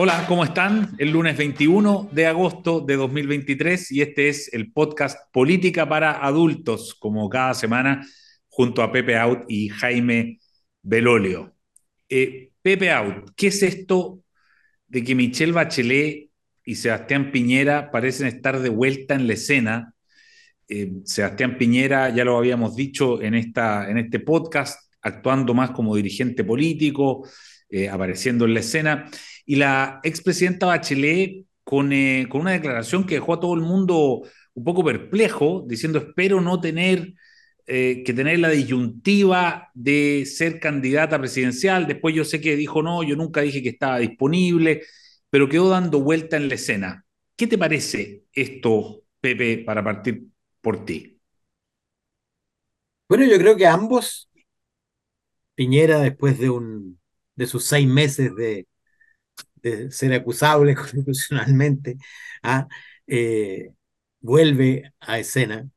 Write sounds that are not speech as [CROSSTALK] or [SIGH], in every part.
Hola, ¿cómo están? El lunes 21 de agosto de 2023 y este es el podcast Política para Adultos, como cada semana, junto a Pepe Out y Jaime Belolio. Eh, Pepe Out, ¿qué es esto de que Michelle Bachelet y Sebastián Piñera parecen estar de vuelta en la escena? Eh, Sebastián Piñera, ya lo habíamos dicho en, esta, en este podcast, actuando más como dirigente político, eh, apareciendo en la escena y la expresidenta Bachelet con, eh, con una declaración que dejó a todo el mundo un poco perplejo, diciendo espero no tener eh, que tener la disyuntiva de ser candidata presidencial. Después yo sé que dijo no, yo nunca dije que estaba disponible, pero quedó dando vuelta en la escena. ¿Qué te parece esto, Pepe, para partir por ti? Bueno, yo creo que ambos, Piñera después de, un, de sus seis meses de, de ser acusable [LAUGHS] constitucionalmente, ¿ah? eh, vuelve a escena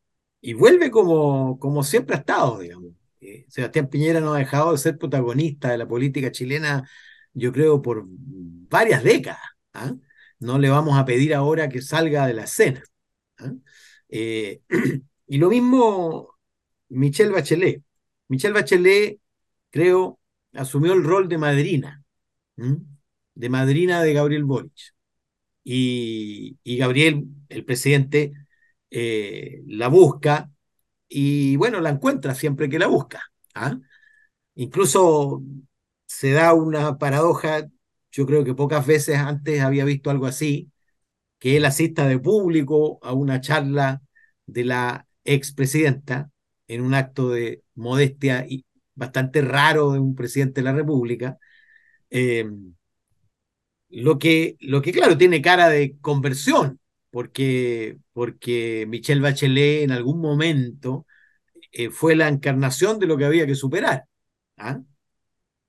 y vuelve como, como siempre ha estado, digamos. Eh, Sebastián Piñera no ha dejado de ser protagonista de la política chilena, yo creo, por varias décadas. ¿ah? No le vamos a pedir ahora que salga de la escena. ¿ah? Eh, [CLEARS THROAT] y lo mismo Michelle Bachelet. Michelle Bachelet, creo, asumió el rol de madrina de madrina de Gabriel Boric. Y, Gabriel, el presidente, eh, la busca y bueno, la encuentra siempre que la busca. ¿ah? Incluso se da una paradoja, yo creo que pocas veces antes había visto algo así, que él asista de público a una charla de la expresidenta en un acto de modestia y bastante raro de un presidente de la República. Eh, lo que, lo que, claro, tiene cara de conversión, porque, porque Michelle Bachelet en algún momento eh, fue la encarnación de lo que había que superar. ¿ah?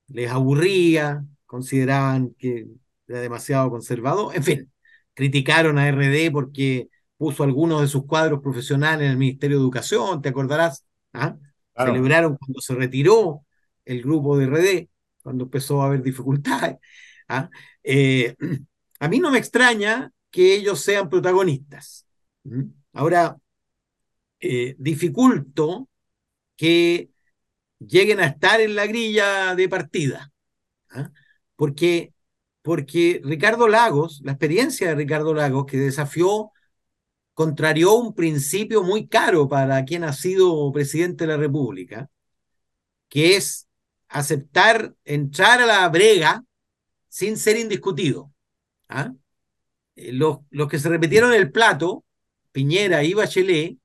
Les aburría, consideraban que era demasiado conservador, en fin, criticaron a RD porque puso algunos de sus cuadros profesionales en el Ministerio de Educación, te acordarás, ¿ah? celebraron cuando se retiró el grupo de RD, cuando empezó a haber dificultades. ¿Ah? Eh, [CLEARS THROAT] a mí no me extraña que ellos sean protagonistas. Ahora, eh, dificulto que lleguen a estar en la grilla de partida, ¿ah? porque, porque Ricardo Lagos, la experiencia de Ricardo Lagos, que desafió, contrarió un principio muy caro para quien ha sido presidente de la República, que es aceptar entrar a la brega sin ser indiscutido. ¿ah? Eh, los, los, que se repitieron el plato, Piñera y Bachelet,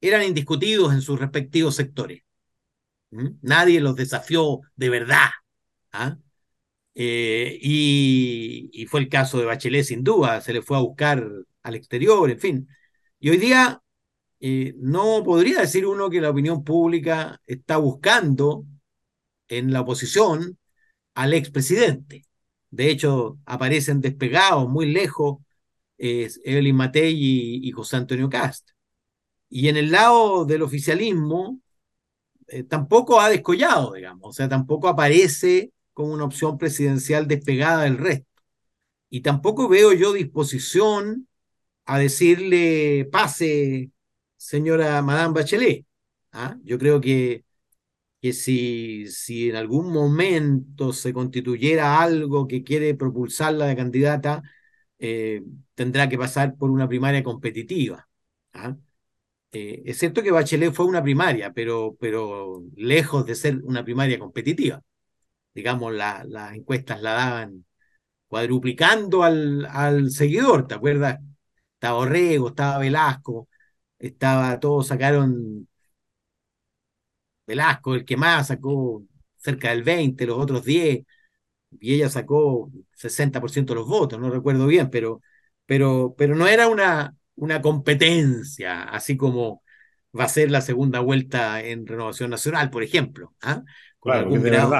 eran indiscutidos en sus respectivos sectores. Nadie los desafió de verdad. ¿ah? Eh, y, fue el caso de Bachelet, sin duda, se le fue a buscar al exterior, en fin. Y hoy día eh, no podría decir uno que la opinión pública está buscando en la oposición al expresidente. De hecho, aparecen despegados muy lejos Evelyn Matei y, José Antonio Cast. Y en el lado del oficialismo, eh, tampoco ha descollado, digamos, o sea, tampoco aparece como una opción presidencial despegada del resto. Y tampoco veo yo disposición a decirle, pase, señora Madame Bachelet. ¿ah? Yo creo que que si, si en algún momento se constituyera algo que quiere propulsarla de candidata, eh, tendrá que pasar por una primaria competitiva. ¿ah? Eh, es cierto que Bachelet fue una primaria, pero, pero lejos de ser una primaria competitiva. Digamos, las encuestas la daban cuadruplicando al, al seguidor, ¿te acuerdas? Estaba Orrego, estaba Velasco, estaba, todos sacaron Velasco, el que más sacó cerca del 20, los otros 10, y ella sacó 60% de los votos, no recuerdo bien, pero, pero, pero no era una, una competencia, así como va a ser la segunda vuelta en Renovación Nacional, por ejemplo, ¿ah? con algún grado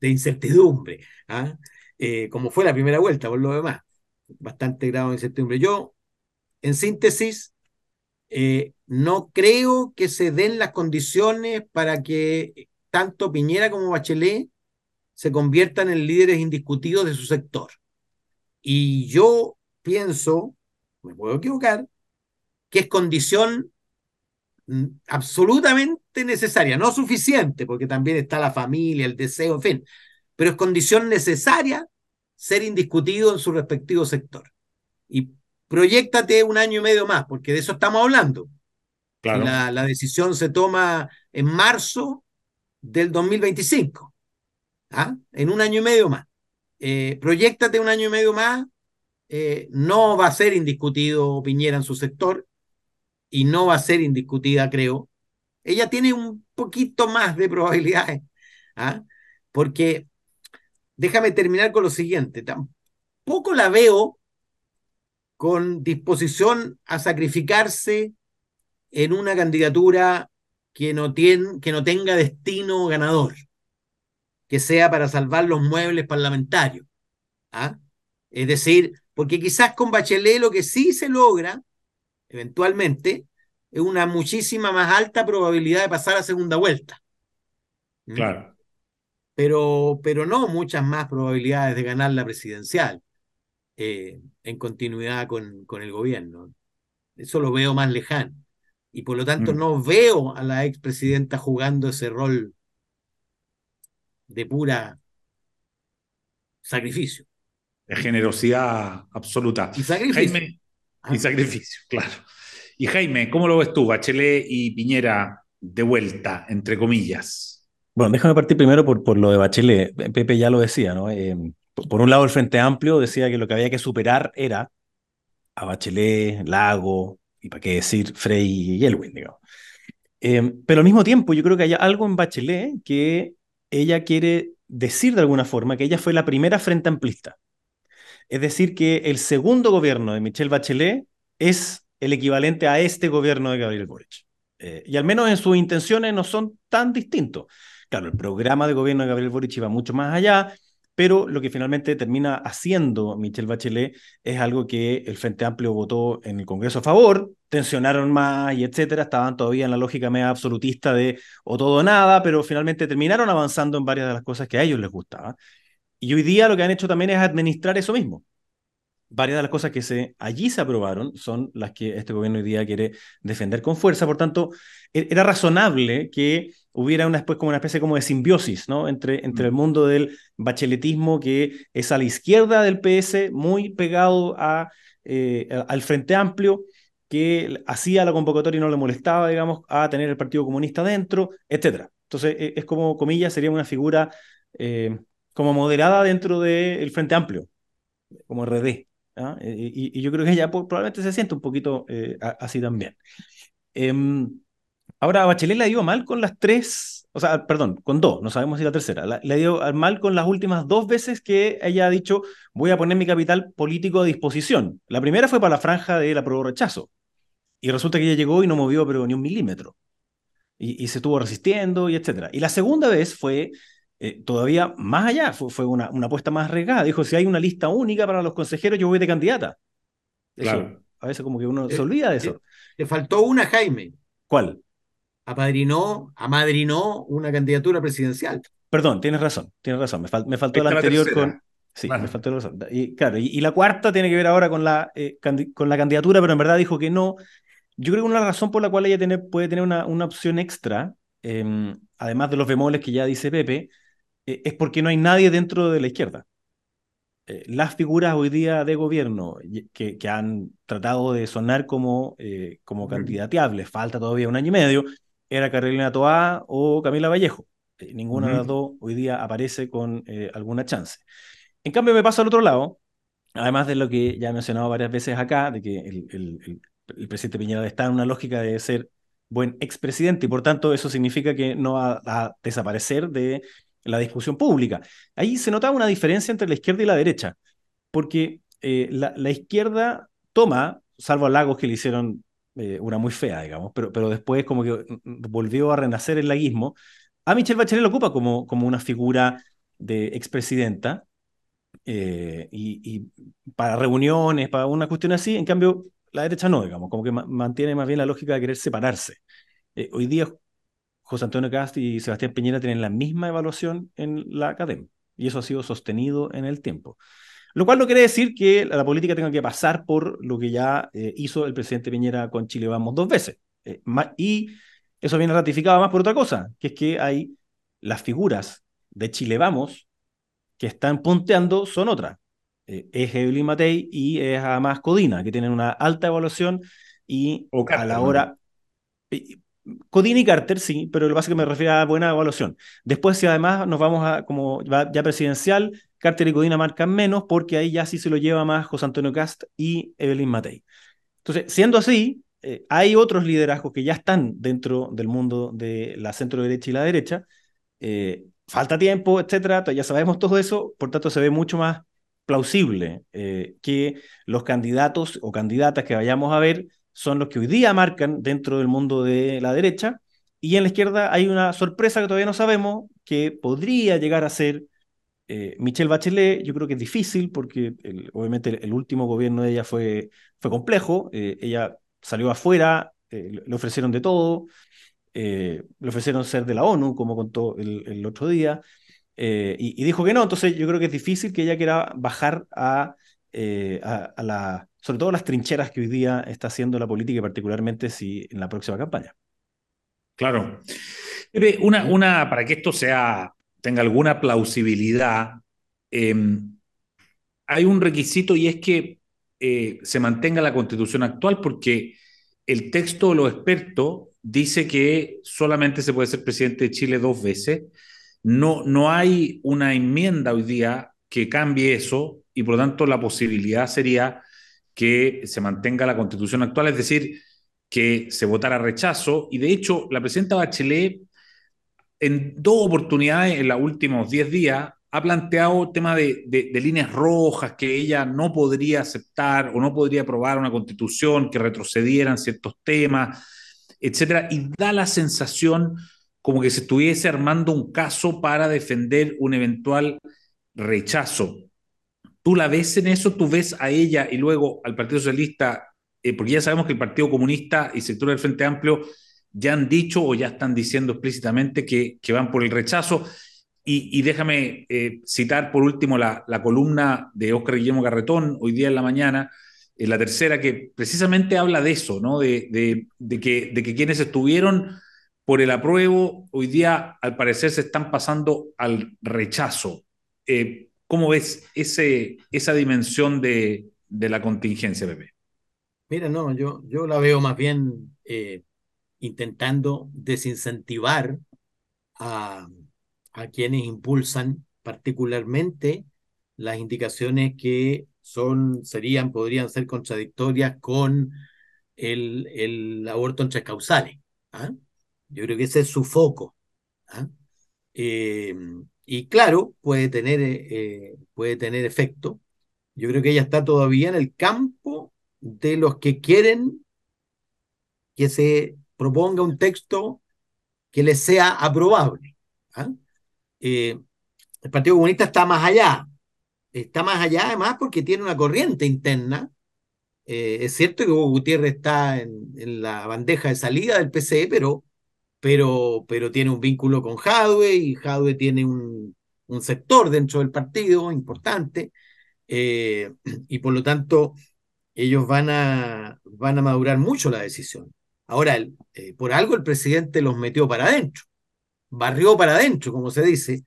de, incertidumbre, ¿ah? eh, como fue la primera vuelta, por lo demás, bastante grado de incertidumbre. Yo, en síntesis, eh, no creo que se den las condiciones para que tanto Piñera como Bachelet se conviertan en líderes indiscutidos de su sector. Y yo pienso, me puedo equivocar, que es condición absolutamente necesaria, no suficiente, porque también está la familia, el deseo, en fin, pero es condición necesaria ser indiscutido en su respectivo sector. Y proyectate un año y medio más, porque de eso estamos hablando. La, la, decisión se toma en marzo del 2025, ¿ah? en un año y medio más. Eh, proyectate un año y medio más, eh, no va a ser indiscutido Piñera en su sector y no va a ser indiscutida, creo. Ella tiene un poquito más de probabilidades, ¿ah? porque déjame terminar con lo siguiente, tampoco la veo con disposición a sacrificarse en una candidatura que no, tiene, que no tenga destino ganador, que sea para salvar los muebles parlamentarios. ¿ah? Es decir, porque quizás con Bachelet lo que sí se logra, eventualmente, es una muchísima más alta probabilidad de pasar a segunda vuelta. ¿Mm? Claro. Pero, pero no muchas más probabilidades de ganar la presidencial eh, en continuidad con, con el gobierno. Eso lo veo más lejano y por lo tanto mm. no veo a la expresidenta jugando ese rol de pura sacrificio. De generosidad absoluta. Y sacrificio. Jaime, y ah. sacrificio, claro. Y Jaime, ¿cómo lo ves tú, Bachelet y Piñera de vuelta, entre comillas? Bueno, déjame partir primero por, por lo de Bachelet. Pepe ya lo decía, ¿no? Eh, por un lado, el Frente Amplio decía que lo que había que superar era a Bachelet, Lago, y para qué decir Frey y Elwin, digamos. Em, pero al mismo tiempo, yo creo que hay algo en Bachelet que ella quiere decir de alguna forma que ella fue la primera frente amplista. Es decir, que el segundo gobierno de Michelle Bachelet es el equivalente a este gobierno de Gabriel Boric. Eh, y al menos en sus intenciones no son tan distintos. Claro, el programa de gobierno de Gabriel Boric iba mucho más allá, pero lo que finalmente termina haciendo Michelle Bachelet es algo que el Frente Amplio votó en el Congreso a favor, tensionaron más y etcétera, estaban todavía en la lógica media absolutista de o todo o nada, pero finalmente terminaron avanzando en varias de las cosas que a ellos les gustaba. Y hoy día lo que han hecho también es administrar eso mismo. Varias de las cosas que se, allí se aprobaron son las que este gobierno hoy día quiere defender con fuerza. Por tanto, e-, era razonable que hubiera una, como una especie como de simbiosis ¿no? entre, entre el mundo del bacheletismo que es a la izquierda del PS, muy pegado a, eh, al Frente Amplio, que hacía la convocatoria y no le molestaba, digamos, a tener el Partido Comunista dentro, etc. Entonces, e, es como, comillas, sería una figura eh, como moderada dentro del Frente Amplio, como RD. ¿Ah? Y, yo creo que ella probablemente se siente un poquito eh, así también. Em, Ahora, a Bachelet le dio mal con las tres, o sea, perdón, con dos, no sabemos si la tercera. le dio mal con las últimas dos veces que ella ha dicho, voy a poner mi capital político a disposición. La primera fue para la franja de la prueba rechazo. Y resulta que ella llegó y no movió pero ni un milímetro. Y, se estuvo resistiendo y etcétera. Y la segunda vez fue eh, todavía más allá, fue, una, una, apuesta más arriesgada. Dijo, si hay una lista única para los consejeros, yo voy de candidata. claro. A veces como que uno se eh, olvida de eso. Le faltó una, Jaime. ¿Cuál? apadrinó, amadrinó una candidatura presidencial. Perdón, tienes razón, tienes razón. Me, me faltó la anterior con. Sí, me faltó la razón. Y, claro, y, la cuarta tiene que ver ahora con la, eh, con la candidatura, pero en verdad dijo que no. Yo creo que una razón por la cual ella tiene, puede tener una, una opción extra, em, además de los bemoles que ya dice Pepe, eh, es porque no hay nadie dentro de la izquierda. Eh, las figuras hoy día de gobierno que, que han tratado de sonar como, como candidateables, falta todavía un año y medio, era Carolina Toá o Camila Vallejo. Eh, ninguna de las dos hoy día aparece con eh, alguna chance. En cambio, me pasa al otro lado, además de lo que ya he mencionado varias veces acá, de que el, presidente Piñera está en una lógica de ser buen expresidente y por tanto eso significa que no va a desaparecer de la discusión pública. Ahí se notaba una diferencia entre la izquierda y la derecha, porque eh, la, la, izquierda toma, salvo a Lagos que le hicieron eh, una muy fea, digamos, pero, pero después como que mm, mm, volvió a renacer el laguismo. A Michelle Bachelet lo ocupa como, como una figura de expresidenta eh, y, para reuniones, para una cuestión así, en cambio la derecha no, digamos, como que mantiene más bien la lógica de querer separarse. Hoy día José Antonio Cast y Sebastián Piñera tienen la misma evaluación en la academia y eso ha sido sostenido en el tiempo. Lo cual no quiere decir que la política tenga que pasar por lo que ya eh, hizo el presidente Piñera con Chile Vamos dos veces. Eh, y eso viene ratificado más por otra cosa, que es que hay las figuras de Chile Vamos que están punteando son otras. Eh, es Evelyn Matei y es además Codina, que tienen una alta evaluación y a la hora... Codina y Carter, sí, pero lo que que me refiero a buena evaluación. Después, si además nos vamos a como ya presidencial, Carter y Codina marcan menos porque ahí ya sí se lo lleva más José Antonio Cast y Evelyn Matei. Entonces, siendo así, eh, hay otros liderazgos que ya están dentro del mundo de la centro derecha y la derecha. Eh, falta tiempo, etcétera, ya sabemos todo eso, por tanto se ve mucho más plausible eh, que los candidatos o candidatas que vayamos a ver son los que hoy día marcan dentro del mundo de la derecha, y en la izquierda hay una sorpresa que todavía no sabemos, que podría llegar a ser eh, Michelle Bachelet, yo creo que es difícil porque obviamente el, último gobierno de ella fue, fue complejo, eh, ella salió afuera, eh, le ofrecieron de todo, le ofrecieron ser de la ONU, como contó el, otro día, y, dijo que no, entonces yo creo que es difícil que ella quiera bajar a, a, la, sobre todo las trincheras que hoy día está haciendo la política, particularmente si en la próxima campaña. Claro. Una, una, para que esto sea tenga alguna plausibilidad, em, hay un requisito y es que eh, se mantenga la constitución actual porque el texto de los expertos dice que solamente se puede ser presidente de Chile dos veces. No, no hay una enmienda hoy día que cambie eso y por lo tanto la posibilidad sería que se mantenga la constitución actual, es decir, que se votara rechazo. Y de hecho, la presidenta Bachelet en dos oportunidades en los últimos 10 días ha planteado tema de, de, líneas rojas que ella no podría aceptar o no podría aprobar una constitución que retrocedieran ciertos temas, etcétera, y da la sensación como que se estuviese armando un caso para defender un eventual rechazo. ¿Tú la ves en eso? ¿Tú ves a ella y luego al Partido Socialista? Eh, porque ya sabemos que el Partido Comunista y sector del Frente Amplio ya han dicho o ya están diciendo explícitamente que, van por el rechazo. Y, déjame eh, citar por último la, columna de Óscar Guillermo Garretón hoy día en la mañana, en la tercera, que precisamente habla de eso, ¿no? de, de, que, de quienes estuvieron por el apruebo hoy día al parecer se están pasando al rechazo. Eh, ¿Cómo ves ese, esa dimensión de, de, la contingencia, Pepe? Mira, no, yo, yo la veo más bien eh, intentando desincentivar a, a quienes impulsan particularmente las indicaciones que son, serían, podrían ser contradictorias con el, el aborto entre causales. ¿ah? Yo creo que ese es su foco. ¿ah? Eh, y claro, puede tener, eh, puede tener efecto. Yo creo que ella está todavía en el campo de los que quieren que se proponga un texto que le sea aprobable. ¿ah? Eh, el Partido Comunista está más allá, está más allá además porque tiene una corriente interna. Eh, es cierto que Hugo Gutiérrez está en, la bandeja de salida del PCE, pero, pero, pero tiene un vínculo con Jadwe y Jadwe tiene un, un sector dentro del partido importante eh, [CLEARS THROAT] y por lo tanto ellos van a, van a madurar mucho la decisión. Ahora, eh, por algo el presidente los metió para adentro, barrió para adentro, como se dice,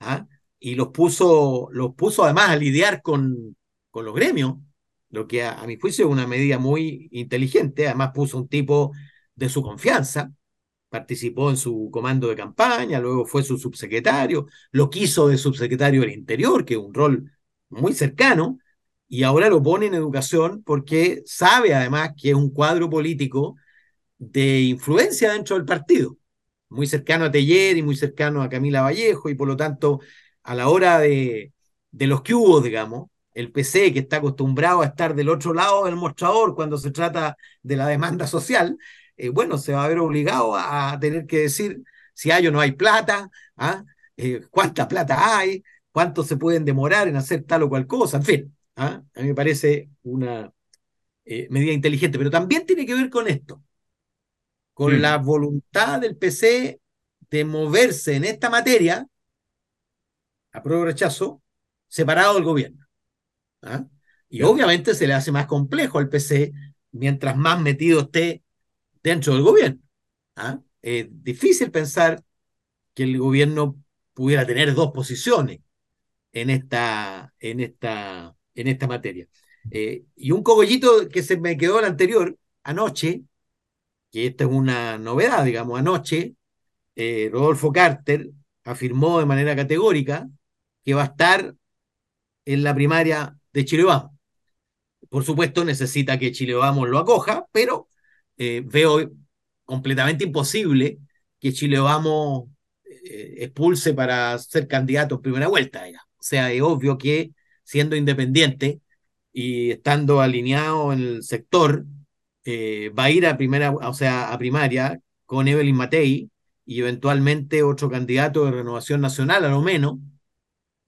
¿ah? y los puso, los puso además a lidiar con, con los gremios, lo que a, mi juicio es una medida muy inteligente. Además, puso un tipo de su confianza, participó en su comando de campaña, luego fue su subsecretario, lo quiso de subsecretario del Interior, que es un rol muy cercano, y ahora lo pone en educación porque sabe además que es un cuadro político de influencia dentro del partido, muy cercano a Teller y muy cercano a Camila Vallejo, y por lo tanto, a la hora de, los que hubo, digamos, el PC, que está acostumbrado a estar del otro lado del mostrador cuando se trata de la demanda social, eh, bueno, se va a ver obligado a, tener que decir si hay o no hay plata, ¿ah? Eh, cuánta plata hay, cuánto se pueden demorar en hacer tal o cual cosa, en fin. ¿ah? A mí me parece una eh, medida inteligente, pero también tiene que ver con esto con la voluntad del PC de moverse en esta materia, apruebo rechazo, separado del gobierno. ¿ah? Y obviamente se le hace más complejo al PC mientras más metido esté dentro del gobierno. ¿ah? Es difícil pensar que el gobierno pudiera tener dos posiciones en esta, en esta, en esta materia. Eh, y un cogollito que se me quedó el anterior, anoche, que esta es una novedad, digamos, anoche, eh, Rodolfo Carter afirmó de manera categórica que va a estar en la primaria de Chile Vamos. Por supuesto, necesita que Chile Vamos lo acoja, pero eh, veo completamente imposible que Chile Vamos expulse para ser candidato en primera vuelta. O sea, es obvio que siendo independiente, y estando alineado en el sector, eh, va a ir a primera, o sea, a primaria con Evelyn Matei y eventualmente otro candidato de renovación nacional, a lo menos.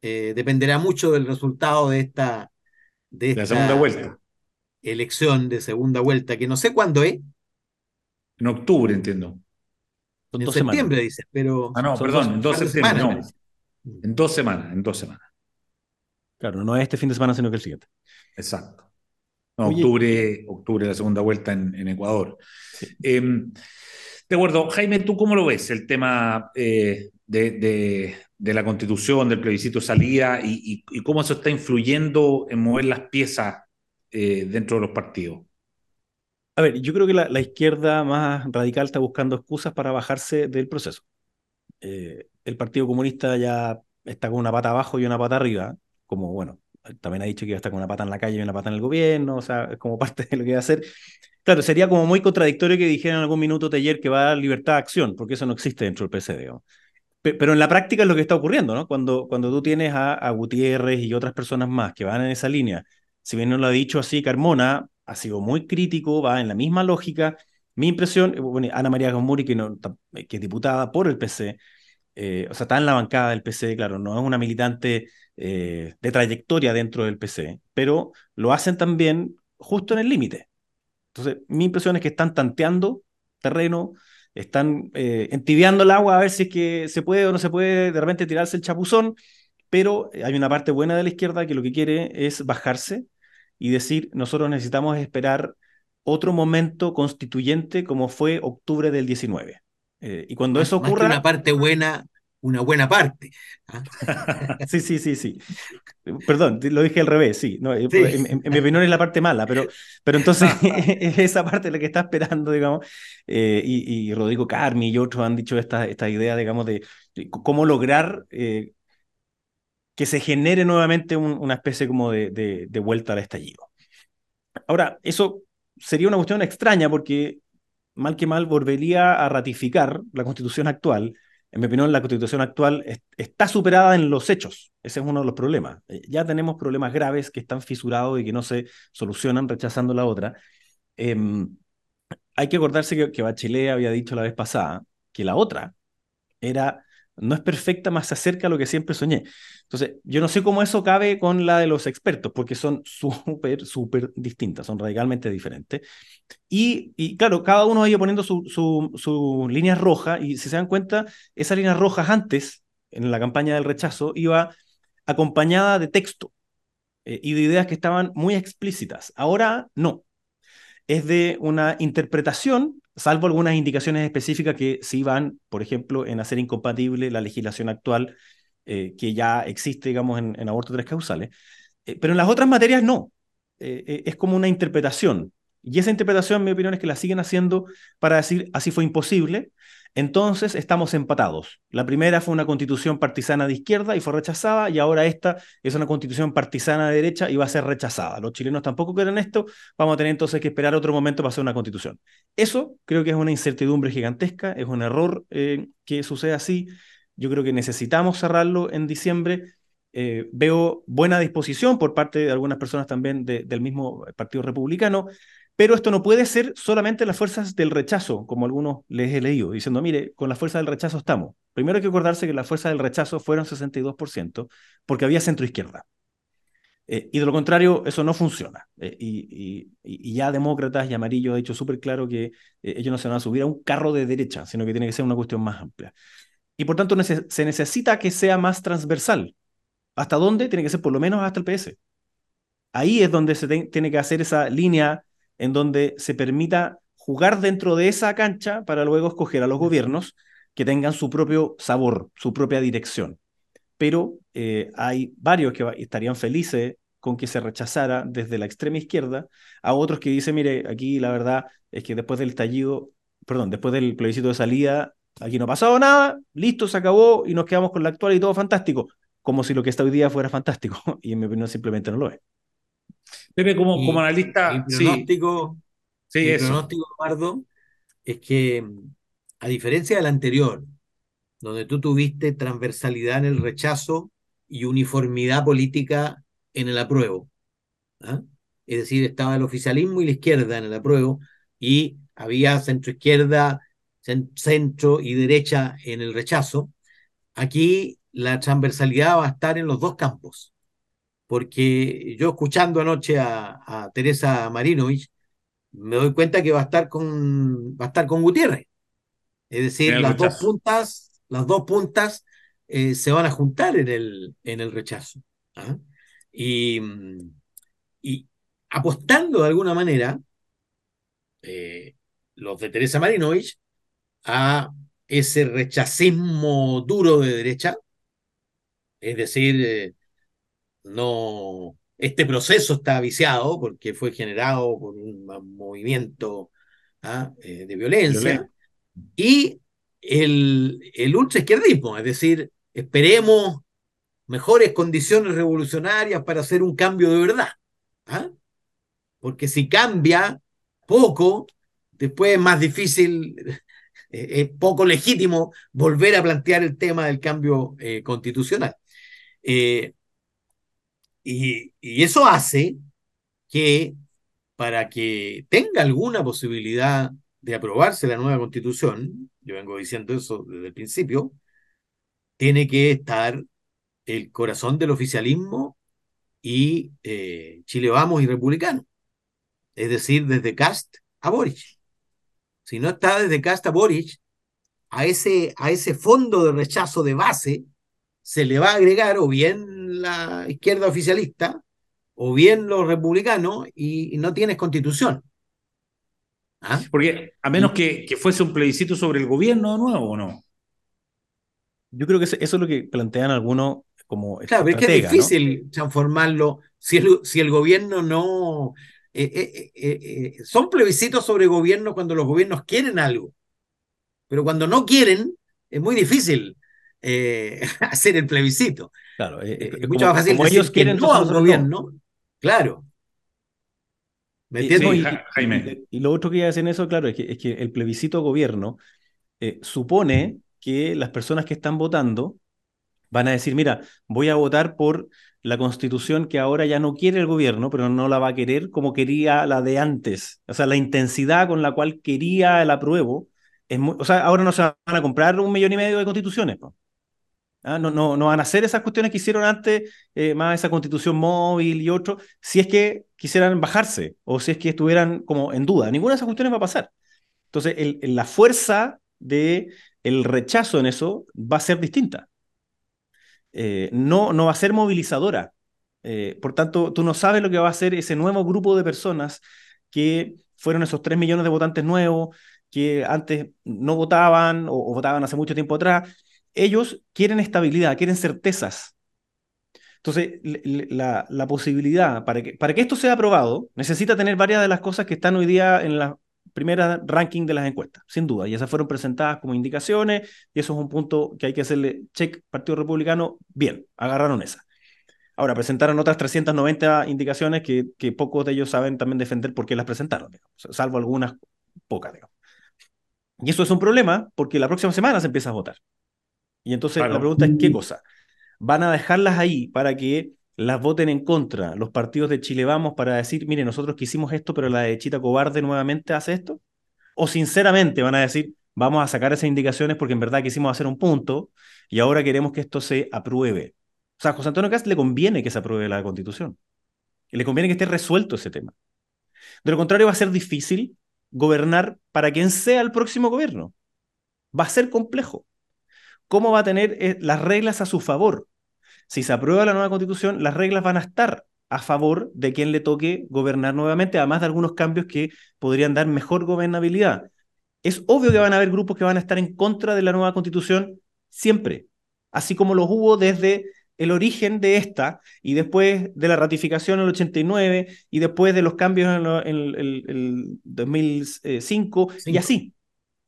Eh, dependerá mucho del resultado de esta, de esta la segunda vuelta. elección de segunda vuelta, que no sé cuándo es. En octubre, entiendo. en septiembre, dices, pero. Ah, no, perdón, en dos septiembre, no. En dos semanas, en dos semanas. Claro, no es este fin de semana, sino que el siguiente. Exacto. octubre, octubre, la segunda vuelta en, Ecuador. Em, de acuerdo, Jaime, ¿tú cómo lo ves el tema eh, de, la constitución, del plebiscito salida y, cómo eso está influyendo en mover las piezas eh, dentro de los partidos? A ver, yo creo que la, izquierda más radical está buscando excusas para bajarse del proceso. Eh, el Partido Comunista ya está con una pata abajo y una pata arriba, como, bueno, también ha dicho que iba a estar con una pata en la calle y una pata en el gobierno, o sea, es como [LAUGHS] parte de lo que va a hacer. Claro, sería como muy contradictorio que dijeran en algún minuto de ayer que va a dar libertad de acción, porque eso no existe dentro del PCD. Pero en la práctica es lo que está ocurriendo, ¿no? Cuando, cuando tú tienes a, Gutiérrez y otras personas más que van en esa línea, si bien no lo ha dicho así Carmona, ha sido muy crítico, va en la misma lógica. Mi impresión, eh, bueno, Ana María Gomuri, que, no, que es diputada por el PC, eh, o sea, está en la bancada del PC, claro, no es una militante eh, de trayectoria dentro del PC, pero lo hacen también justo en el límite. Entonces, mi impresión es que están tanteando terreno, están eh, entibiando el agua a ver si es que se puede o no se puede de repente tirarse el chapuzón, pero hay una parte buena de la izquierda que lo que quiere es bajarse y decir, nosotros necesitamos esperar otro momento constituyente como fue octubre del 19. Eh, y cuando eso ocurra... una parte buena, una buena parte. ¿ah? [LAUGHS] sí, sí, sí, sí. Perdón, lo dije al revés, sí. No, eh, En, mi opinión es la parte mala, pero, pero entonces [LAUGHS] [LAUGHS] es esa parte la que está esperando, digamos. Eh, y, Rodrigo Carmi y otros han dicho esta, esta idea, digamos, de, cómo lograr que se genere nuevamente una especie como de, de, de vuelta al estallido. Ahora, eso sería una cuestión extraña porque mal que mal volvería a ratificar la constitución actual en mi opinión, la constitución actual está superada en los hechos. Ese es uno de los problemas. Eh, ya tenemos problemas graves que están fisurados y que no se solucionan rechazando la otra. Em, hay que acordarse que, que Bachelet había dicho la vez pasada que la otra era no es perfecta, más se acerca a lo que siempre soñé. Entonces, yo no sé cómo eso cabe con la de los expertos, porque son [LAUGHS] súper, súper distintas, son radicalmente diferentes. Y, y, claro, cada uno iba poniendo su, su, su línea roja, y si se dan cuenta, esas líneas rojas antes, en la campaña del rechazo, iba acompañada de texto eh, y de ideas que estaban muy explícitas. Ahora no. Es de una interpretación salvo algunas indicaciones específicas que sí van, por ejemplo, en hacer incompatible la legislación actual eh, que ya existe, digamos, en, aborto tres causales. Eh, pero en las otras materias no. Eh, es como una interpretación. Y esa interpretación, en mi opinión, es que la siguen haciendo para decir así fue imposible, entonces estamos empatados. La primera fue una constitución partisana de izquierda y fue rechazada, y ahora esta es una constitución partisana de derecha y va a ser rechazada. Los chilenos tampoco quieren esto, vamos a tener entonces que esperar otro momento para hacer una constitución. Eso creo que es una incertidumbre gigantesca, es un error eh, que suceda así. Yo creo que necesitamos cerrarlo en diciembre. Eh, veo buena disposición por parte de algunas personas también del mismo Partido Republicano pero esto no puede ser solamente las fuerzas del rechazo, como algunos les he leído, diciendo, mire, con las fuerzas del rechazo estamos. Primero hay que acordarse que las fuerzas del rechazo fueron 62% porque había centro-izquierda. Eh, y de lo contrario, eso no funciona. Eh, y, ya demócratas y amarillos han dicho súper claro que eh, ellos no se van a subir a un carro de derecha, sino que tiene que ser una cuestión más amplia. Y por tanto se necesita que sea más transversal. ¿Hasta dónde? Tiene que ser por lo menos hasta el PS ahí es donde se tiene que hacer esa línea en donde se permita jugar dentro de esa cancha para luego escoger a los gobiernos que tengan su propio sabor, su propia dirección. Pero eh, hay varios que estarían felices con que se rechazara desde la extrema izquierda, a otros que dicen, mire, aquí la verdad es que después del estallido, perdón, después del plebiscito de salida, aquí no ha pasado nada, listo, se acabó y nos quedamos con la actual y todo fantástico, como si lo que está hoy día fuera fantástico, [LAUGHS] y en mi opinión simplemente no lo es. Pepe, como, como analista... Mi pronóstico, sí. mi pronóstico, Eduardo, es que a diferencia del anterior, donde tú tuviste transversalidad en el rechazo y uniformidad política en el apruebo. ¿ah? Es decir, estaba el oficialismo y la izquierda en el apruebo y había centro-izquierda, centro y derecha en el rechazo. Aquí la transversalidad va a estar en los dos campos, porque yo escuchando anoche a, Teresa Marinovich, me doy cuenta que va a estar con, va a estar con Gutiérrez. Es decir, las dos puntas, las dos puntas eh, se van a juntar en el, en el rechazo. ¿ah? Y, y, apostando de alguna manera, eh, los de Teresa Marinovich, a ese rechazismo duro de derecha, es decir, eh, no, este proceso está viciado porque fue generado por un movimiento ¿ah? de violencia y el, el ultraizquierdismo, es decir, esperemos mejores condiciones revolucionarias para hacer un cambio de verdad. ¿ah? Porque si cambia poco, después es más difícil, [LAUGHS] eh, es poco legítimo volver a plantear el tema del cambio eh, constitucional. Eh, y, eso hace que para que tenga alguna posibilidad de aprobarse la nueva constitución, yo vengo diciendo eso desde el principio, tiene que estar el corazón del oficialismo y eh, Chile Vamos y Republicano. Es decir, desde Cast a Boric. Si no está desde Cast a Boric, a ese, a ese fondo de rechazo de base se le va a agregar o bien la izquierda oficialista o bien los republicanos y no tienes constitución. ¿Ah? Porque a menos que, que, fuese un plebiscito sobre el gobierno de nuevo, ¿o no? Yo creo que eso es lo que plantean algunos como. Claro, es que es difícil transformarlo si el, si el gobierno no. Eh, eh, eh, son plebiscitos sobre gobierno cuando los gobiernos quieren algo, pero cuando no quieren, es muy difícil [LAUGHS] hacer el plebiscito. Claro, es mucho más fácil como ellos quieren no al gobierno. Claro, y, lo otro que iba a decir en eso, claro, es que, es que el plebiscito gobierno eh, supone que las personas que están votando van a decir, mira, voy a votar por la constitución que ahora ya no quiere el gobierno, pero no la va a querer como quería la de antes. O sea, la intensidad con la cual quería el apruebo, es o sea, ahora no se van a comprar un millón y medio de constituciones. ¿Ah? No, no, van a hacer esas cuestiones que hicieron antes, eh, más esa constitución móvil y otro, si es que quisieran bajarse o si es que estuvieran como en duda. Ninguna de esas cuestiones va a pasar. Entonces, la fuerza de el rechazo en eso va a ser distinta. Eh, no, no va a ser movilizadora. Eh, por tanto, tú no sabes lo que va a hacer ese nuevo grupo de personas que fueron esos 3 millones de votantes nuevos, que antes no votaban o votaban hace mucho tiempo atrás, ellos quieren estabilidad, quieren certezas. Entonces, la, posibilidad para que, esto sea aprobado, necesita tener varias de las cosas que están hoy día en la primera ranking de las encuestas, sin duda, y esas fueron presentadas como indicaciones, y eso es un punto que hay que hacerle check, Partido Republicano, bien, agarraron esa. Ahora, presentaron otras 390 indicaciones que, que pocos de ellos saben también defender por qué las presentaron, salvo algunas pocas. Y eso es un problema porque la próxima semana se empieza a votar. Y entonces la pregunta es, ¿qué cosa? ¿Van a dejarlas ahí para que las voten en contra los partidos de Chile Vamos para decir, mire, nosotros quisimos esto, pero la de Chita Cobarde nuevamente hace esto? ¿O sinceramente van a decir, vamos a sacar esas indicaciones porque en verdad quisimos hacer un punto y ahora queremos que esto se apruebe? O sea, a José Antonio Cast le conviene que se apruebe la constitución. Le conviene que esté resuelto ese tema. De lo contrario, va a ser difícil gobernar para quien sea el próximo gobierno. Va a ser complejo. ¿Cómo va a tener eh, las reglas a su favor? Si se aprueba la nueva constitución, las reglas van a estar a favor de quien le toque gobernar nuevamente, además de algunos cambios que podrían dar mejor gobernabilidad. Es obvio que van a haber grupos que van a estar en contra de la nueva constitución siempre, así como los hubo desde el origen de esta y después de la ratificación en el 89 y después de los cambios en, el 2005 y así,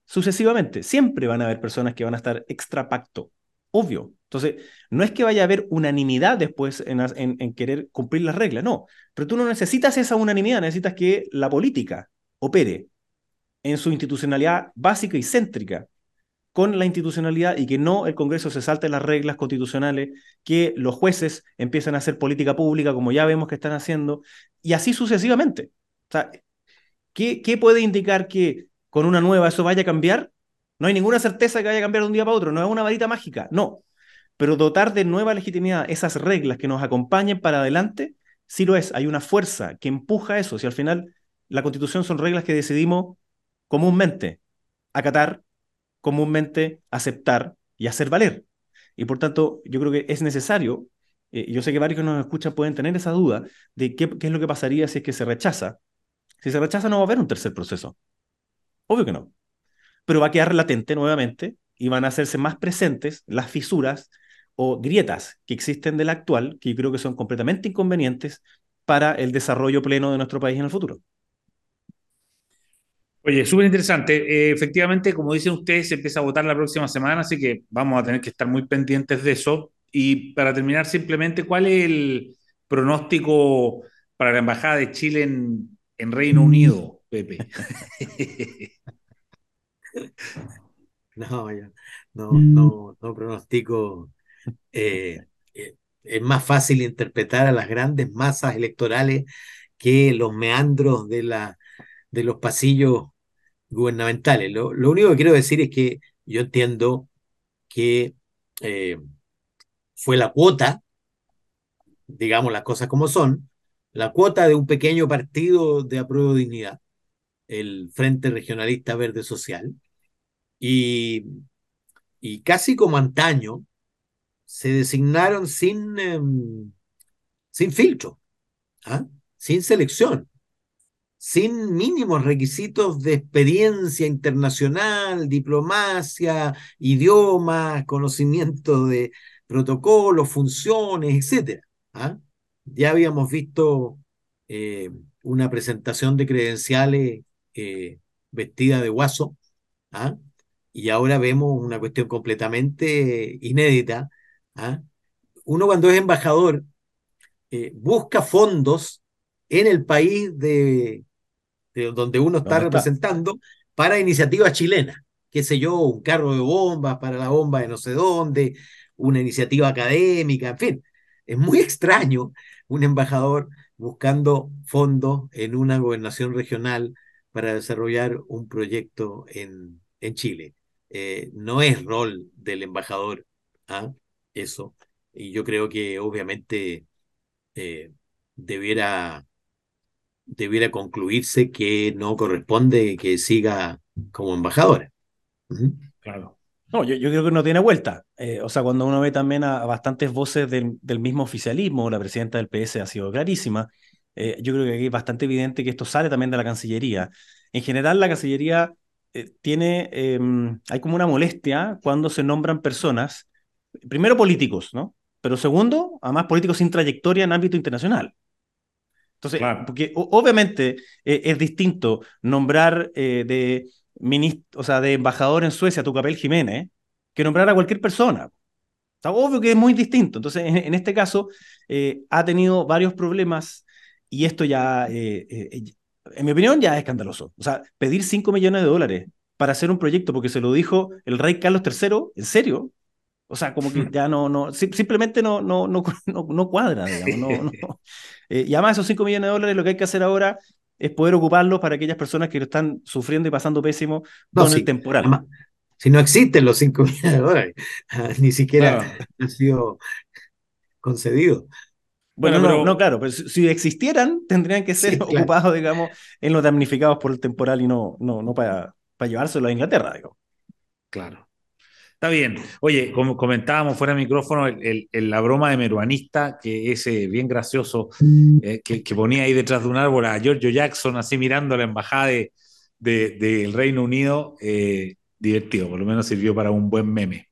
sucesivamente. Siempre van a haber personas que van a estar extra pacto, obvio. Entonces, no es que vaya a haber unanimidad después en, en, querer cumplir las reglas, no. Pero tú no necesitas esa unanimidad, necesitas que la política opere en su institucionalidad básica y céntrica con la institucionalidad y que no el Congreso se salte las reglas constitucionales, que los jueces empiecen a hacer política pública como ya vemos que están haciendo, y así sucesivamente. O sea, ¿qué, qué puede indicar que con una nueva eso vaya a cambiar? No hay ninguna certeza que vaya a cambiar de un día para otro, no es una varita mágica, no. Pero dotar de nueva legitimidad esas reglas que nos acompañen para adelante, sí lo es. Hay una fuerza que empuja eso. Si al final la constitución son reglas que decidimos comúnmente acatar, comúnmente aceptar y hacer valer. Y por tanto, yo creo que es necesario, eh, yo sé que varios que nos escuchan pueden tener esa duda de qué, qué es lo que pasaría si es que se rechaza. Si se rechaza no va a haber un tercer proceso. Obvio que no pero va a quedar latente nuevamente y van a hacerse más presentes las fisuras o grietas que existen del actual, que yo creo que son completamente inconvenientes para el desarrollo pleno de nuestro país en el futuro. Oye, súper interesante. Eh, efectivamente, como dicen ustedes, se empieza a votar la próxima semana, así que vamos a tener que estar muy pendientes de eso. Y para terminar, simplemente, ¿cuál es el pronóstico para la Embajada de Chile en, en Reino Unido, Pepe? [LAUGHS] No, no, mm. no, no pronostico. Eh, eh, es más fácil interpretar a las grandes masas electorales que los meandros de, la, de los pasillos gubernamentales. Lo, único que quiero decir es que yo entiendo que eh, fue la cuota, digamos las cosas como son, la cuota de un pequeño partido de apruebo dignidad, el Frente Regionalista Verde Social, y, y casi como antaño, se designaron sin, em, sin filtro, ¿ah? sin selección, sin mínimos requisitos de experiencia internacional, diplomacia, idioma, conocimiento de protocolos, funciones, etc. ¿ah? Ya habíamos visto eh, una presentación de credenciales eh, vestida de guaso, ¿ah? y ahora vemos una cuestión completamente inédita. ¿ah? Uno cuando es embajador eh, busca fondos en el país de, donde uno está representando para iniciativas chilenas, qué sé yo, un carro de bombas para la bomba de no sé dónde, una iniciativa académica, en fin. Es muy extraño un embajador buscando fondos en una gobernación regional para desarrollar un proyecto en, en Chile. Eh, no es rol del embajador ¿ah? eso. Y yo creo que obviamente eh, debiera, debiera concluirse que no corresponde que siga como embajadora. Claro. No, yo, yo, creo que no tiene vuelta. Eh, o sea, cuando uno ve también a, bastantes voces del, del, mismo oficialismo, la presidenta del PS ha sido clarísima, yo creo que aquí es bastante evidente que esto sale también de la Cancillería. En general, la Cancillería eh, tiene, em, hay como una molestia cuando se nombran personas, primero políticos, ¿no? Pero segundo, además políticos sin trayectoria en ámbito internacional. Entonces, porque obviamente eh, es distinto nombrar eh, de ministro, o sea, de embajador en Suecia a tu papel Jiménez que nombrar a cualquier persona. Está obvio que es muy distinto. Entonces, en, este caso, ha tenido varios problemas y esto ya, en mi opinión, ya es escandaloso. O sea, pedir 5 millones de dólares para hacer un proyecto porque se lo dijo el rey Carlos III, ¿en serio? O sea, como que [LAUGHS] ya no, no, simplemente no, no, [LAUGHS] no, no, cuadra, digamos. No, [LAUGHS] eh, y además esos 5 millones de dólares lo que hay que hacer ahora es poder ocuparlos para aquellas personas que lo están sufriendo y pasando pésimo con el temporal. si no existen los 5 millones de dólares, ni siquiera han sido concedidos. Bueno, no, no, claro, pero si existieran, [LAUGHS] tendrían que ser ocupados, digamos, en los damnificados por el temporal y no, no, no para, para llevárselo a Inglaterra, digo. Claro. Está bien. Oye, como comentábamos fuera de micrófono, el, el, la broma de Meruanista, que es bien gracioso, eh, que, que, ponía ahí detrás de un árbol a Giorgio Jackson, así mirando la embajada del de, de, Reino Unido, eh, divertido, por lo menos sirvió para un buen meme.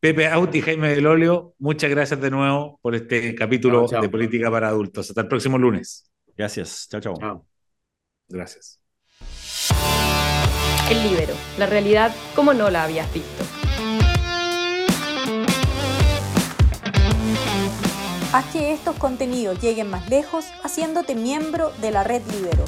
Pepe Auti Jaime del Olio, muchas gracias de nuevo por este capítulo chao, chao. de Política para Adultos. Hasta el próximo lunes. Gracias. Chao, chao. Chao. Gracias. El libero, la realidad como no la habías visto. Haz que estos contenidos lleguen más lejos haciéndote miembro de la red Libero.